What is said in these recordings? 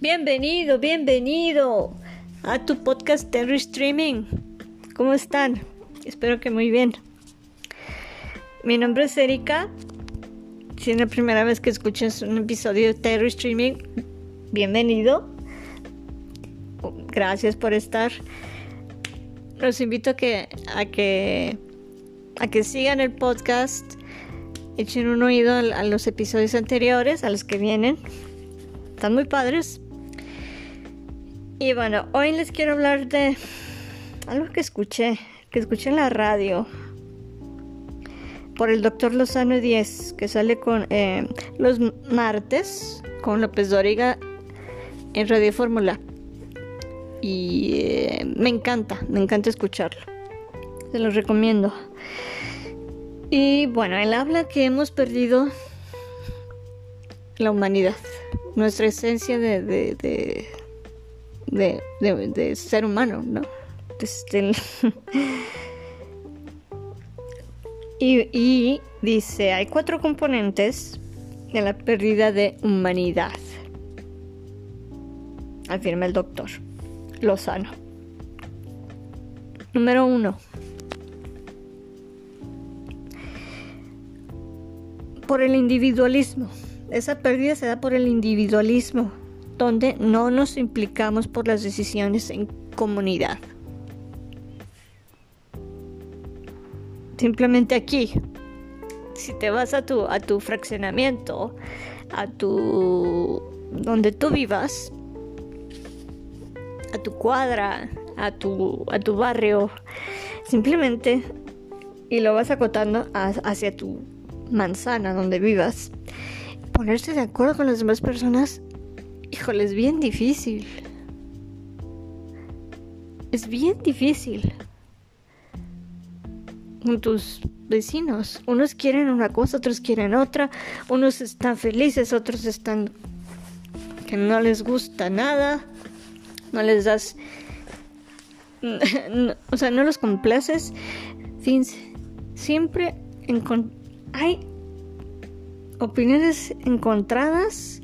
Bienvenido, bienvenido a tu podcast Terry Streaming. ¿Cómo están? Espero que muy bien. Mi nombre es Erika. Si es la primera vez que escuchas un episodio de Terry Streaming, bienvenido. Gracias por estar. Los invito a que, a que, a que sigan el podcast, echen un oído a los episodios anteriores, a los que vienen. Están muy padres. Y bueno, hoy les quiero hablar de algo que escuché, que escuché en la radio por el doctor Lozano 10, que sale con eh, los martes con López Doriga en Radio Fórmula. Y eh, me encanta, me encanta escucharlo. Se los recomiendo. Y bueno, él habla que hemos perdido la humanidad, nuestra esencia de de, ser humano, ¿no? Y, y dice, hay cuatro componentes de la pérdida de humanidad, afirma el doctor Lozano. Número uno. Por el individualismo. Esa pérdida se da por el individualismo donde no nos implicamos por las decisiones en comunidad. Simplemente aquí, si te vas a tu, a tu fraccionamiento, a tu donde tú vivas, a tu cuadra, a tu, a tu barrio, simplemente y lo vas acotando hacia tu manzana donde vivas, ponerse de acuerdo con las demás personas Híjole, es bien difícil. Es bien difícil. Con tus vecinos. Unos quieren una cosa, otros quieren otra. Unos están felices, otros están que no les gusta nada. No les das... o sea, no los complaces. Siempre hay opiniones encontradas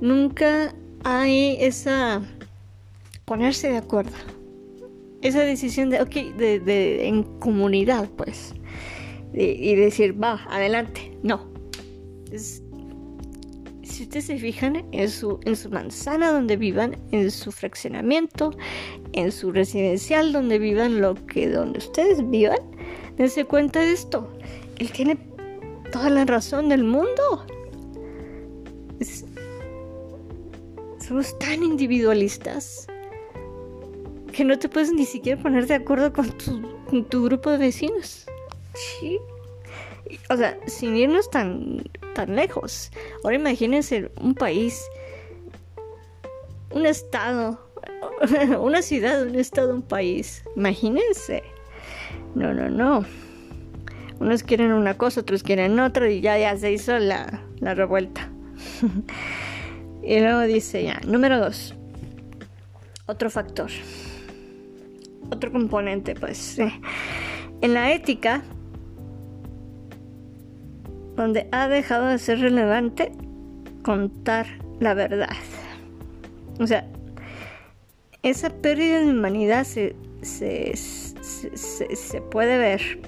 nunca hay esa ponerse de acuerdo. Esa decisión de, ok, de, en comunidad, pues. y decir, va, adelante. No. si ustedes se fijan en su, en su manzana donde vivan, en su fraccionamiento, en su residencial donde vivan, lo que donde ustedes vivan, dense cuenta de esto. Él tiene toda la razón del mundo. Somos tan individualistas que no te puedes ni siquiera poner de acuerdo con tu, grupo de vecinos. Sí. O sea, sin irnos tan, tan lejos. Ahora imagínense un país, un estado, una ciudad, un estado, un país. Imagínense. No, no, no. Unos quieren una cosa, otros quieren otra y ya, ya se hizo la, la revuelta. Y luego dice ya, número dos, otro factor, otro componente, pues, en la ética, donde ha dejado de ser relevante contar la verdad. O sea, esa pérdida de humanidad se, se, se, puede ver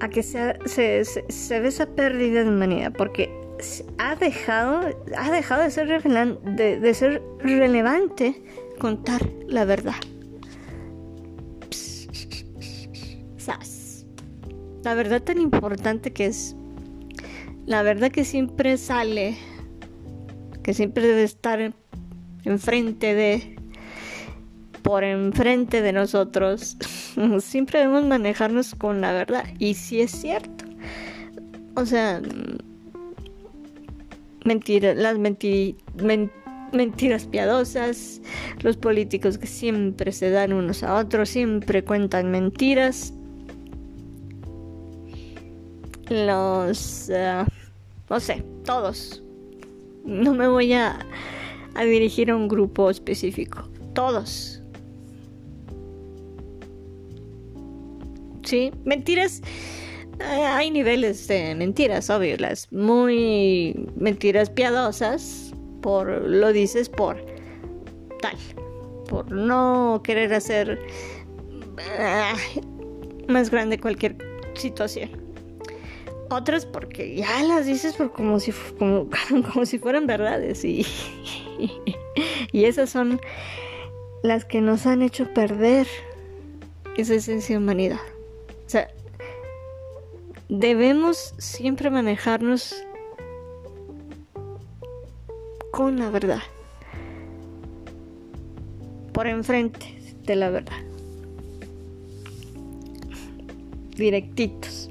a que se, se, ve esa pérdida de humanidad porque ha dejado, ha dejado de, ser de, ser relevante contar la verdad. La verdad tan importante que es. La verdad que siempre sale. Que siempre debe estar enfrente de. Por enfrente de nosotros. siempre debemos manejarnos con la verdad. Y si es cierto. O sea, mentiras, las mentiras piadosas, los políticos que siempre se dan unos a otros, siempre cuentan mentiras, los, eh, no sé, todos. No me voy a dirigir a un grupo específico, todos. Sí, mentiras hay niveles de mentiras, obvio, las muy mentiras piadosas, por lo dices por tal, por no querer hacer ah, más grande cualquier situación. Otras porque ya las dices por como si como, como si fueran verdades y, y esas son las que nos han hecho perder esa esencia de humanidad. O sea, debemos siempre manejarnos con la verdad. Por enfrente de la verdad. Directitos.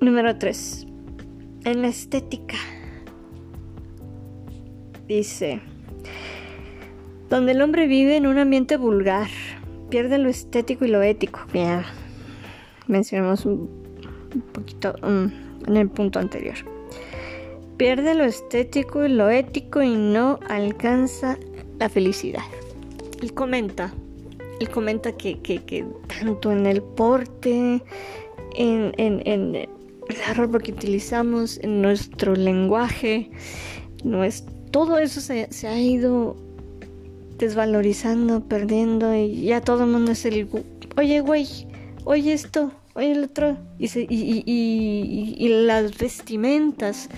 Número 3. En la estética. Dice, donde el hombre vive en un ambiente vulgar, pierde lo estético y lo ético. Ya mencionamos un poquito um, en el punto anterior. Pierde lo estético y lo ético y no alcanza la felicidad. Él comenta, él comenta que, que, tanto en el porte, en, en, en la ropa que utilizamos, en nuestro lenguaje, todo eso se, se ha ido desvalorizando, perdiendo y ya todo el mundo es el, oye güey, oye esto, oye el otro. Y, y, y, las vestimentas,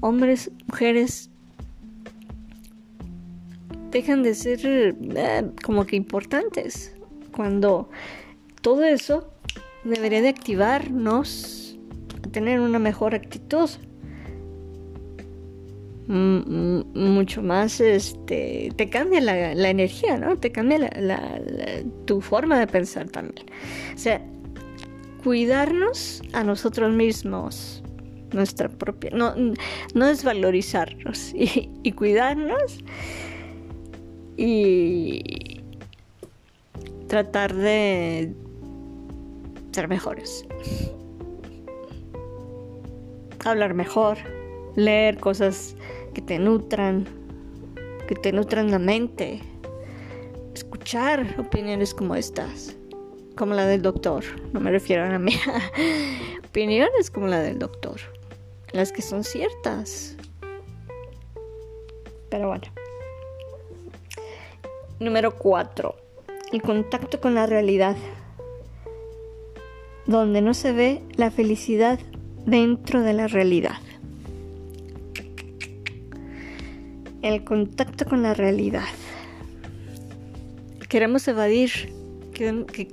hombres, mujeres, dejan de ser eh, como que importantes. Cuando todo eso debería de activarnos a tener una mejor actitud mucho más, este, te cambia la, energía, ¿no? Te cambia la, tu forma de pensar también. O sea, cuidarnos a nosotros mismos, nuestra propia, no, no desvalorizarnos y, y cuidarnos y tratar de ser mejores. Hablar mejor, leer cosas que te nutran, que te nutran la mente. Escuchar opiniones como estas, como la del doctor. No me refiero a la mía. opiniones como la del doctor. Las que son ciertas. Pero bueno. Número 4. El contacto con la realidad. Donde no se ve la felicidad dentro de la realidad. El contacto con la realidad. Queremos evadir,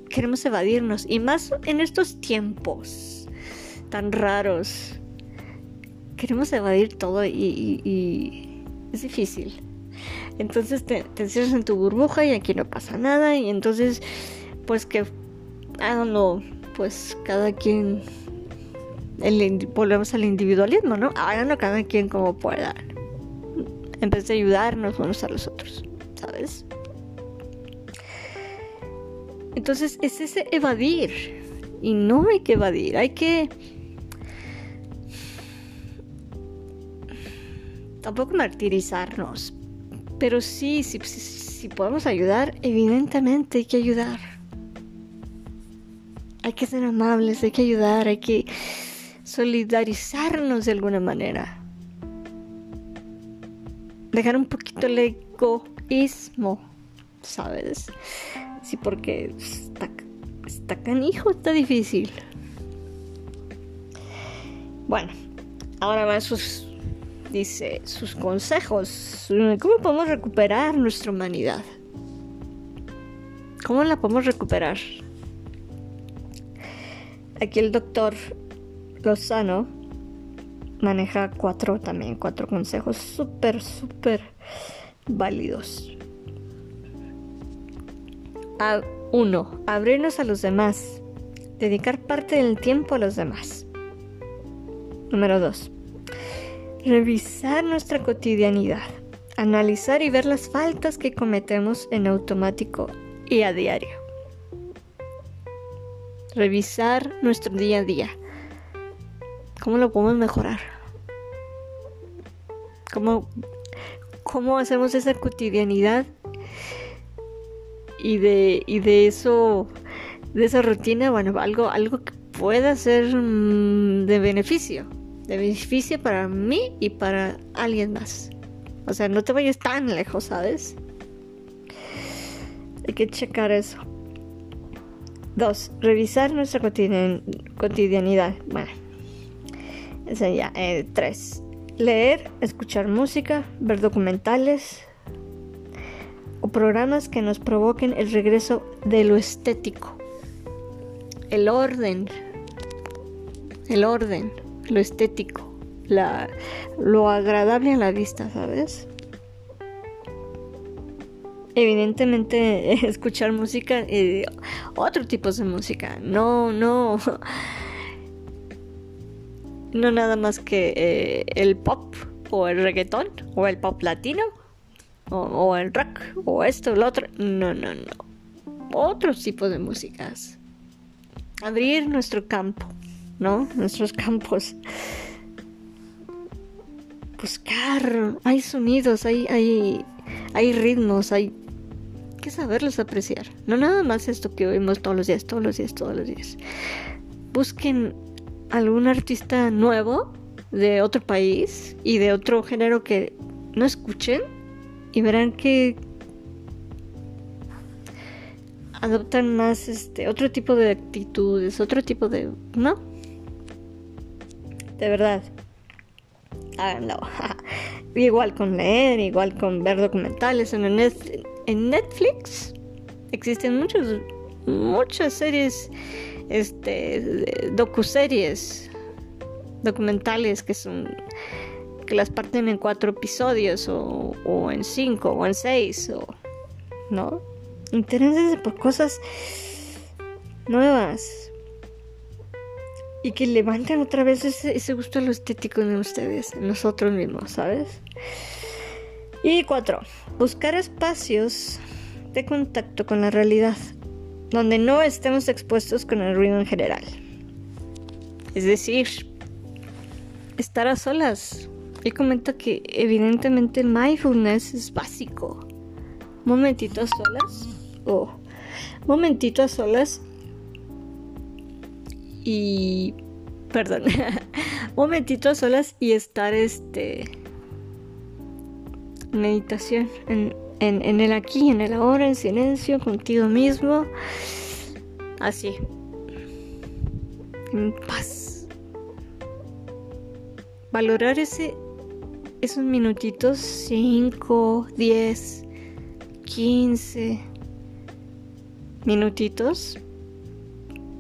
queremos evadirnos y más en estos tiempos tan raros. Queremos evadir todo y, es difícil. Entonces te, te, encierras en tu burbuja y aquí no pasa nada y entonces pues que háganlo pues cada quien volvemos al individualismo, ¿no? Háganlo cada quien como pueda en vez de ayudarnos unos a los otros, ¿sabes? Entonces es ese evadir. Y no hay que evadir, hay que... Tampoco martirizarnos. Pero sí, si, si podemos ayudar, evidentemente hay que ayudar. Hay que ser amables, hay que ayudar, hay que solidarizarnos de alguna manera dejar un poquito el egoísmo, ¿sabes? Sí, porque está, está canijo, está difícil. Bueno, ahora van sus, dice, sus consejos. ¿Cómo podemos recuperar nuestra humanidad? ¿Cómo la podemos recuperar? Aquí el doctor Lozano maneja cuatro también, cuatro consejos súper, súper válidos. A, uno, abrirnos a los demás. Dedicar parte del tiempo a los demás. Número dos, revisar nuestra cotidianidad. Analizar y ver las faltas que cometemos en automático y a diario. Revisar nuestro día a día. ¿Cómo lo podemos mejorar? ¿Cómo, cómo hacemos esa cotidianidad y de, y de eso, de esa rutina, bueno, algo, algo que pueda ser mm, de beneficio, de beneficio para mí y para alguien más. O sea, no te vayas tan lejos, ¿sabes? Hay que checar eso. Dos, revisar nuestra cotidianidad. Bueno, eso ya. Eh, tres, leer, escuchar música, ver documentales o programas que nos provoquen el regreso de lo estético. El orden. El orden, lo estético, la, lo agradable a la vista, ¿sabes? evidentemente escuchar música, eh, otro tipo de música, no, no, no nada más que eh, el pop o el reggaetón o el pop latino o, el rock o esto o lo otro, no, no, no, otros tipos de músicas, abrir nuestro campo, ¿no? Nuestros campos buscar, hay sonidos, hay, hay, hay ritmos, hay que saberlos apreciar. No nada más esto que oímos todos los días, todos los días, todos los días. Busquen algún artista nuevo de otro país y de otro género que no escuchen y verán que adoptan más este otro tipo de actitudes, otro tipo de, ¿no? De verdad. Háganlo. igual con leer, igual con ver documentales en el en Netflix existen muchos, muchas series, este, docuseries, documentales que son que las parten en cuatro episodios o, o en cinco o en seis o no Interésense por cosas nuevas. Y que levanten otra vez ese, ese gusto a lo estético en ustedes, en nosotros mismos, ¿sabes? Y cuatro, buscar espacios de contacto con la realidad, donde no estemos expuestos con el ruido en general. Es decir, estar a solas. Él comenta que evidentemente el mindfulness es básico. Momentito a solas. O momentito a solas. Y... Perdón. momentito a solas y estar este meditación, en, en, el aquí, en el ahora, en silencio, contigo mismo, así, en paz. Valorar ese, esos minutitos, 5, 10, 15 minutitos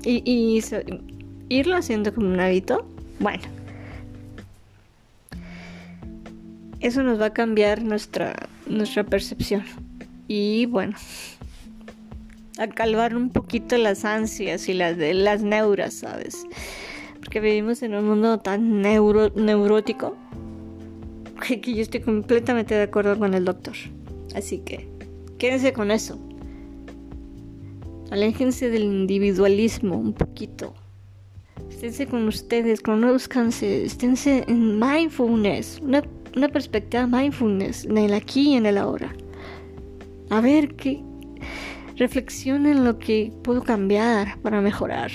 y, y irlo haciendo como un hábito. Bueno, eso nos va a cambiar nuestra, nuestra percepción. Y bueno, a calvar un poquito las ansias y las de las neuras, ¿sabes? Porque vivimos en un mundo tan neuro, neurótico que, yo estoy completamente de acuerdo con el doctor. Así que quédense con eso. Aléjense del individualismo un poquito. Esténse con ustedes, conozcanse, esténse en mindfulness, una una perspectiva mindfulness en el aquí y en el ahora. A ver qué reflexiona en lo que puedo cambiar para mejorar.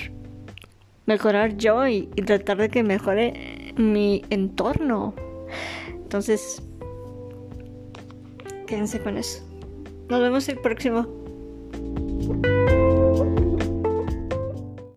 Mejorar yo y, tratar de que mejore mi entorno. Entonces, quédense con eso. Nos vemos el próximo.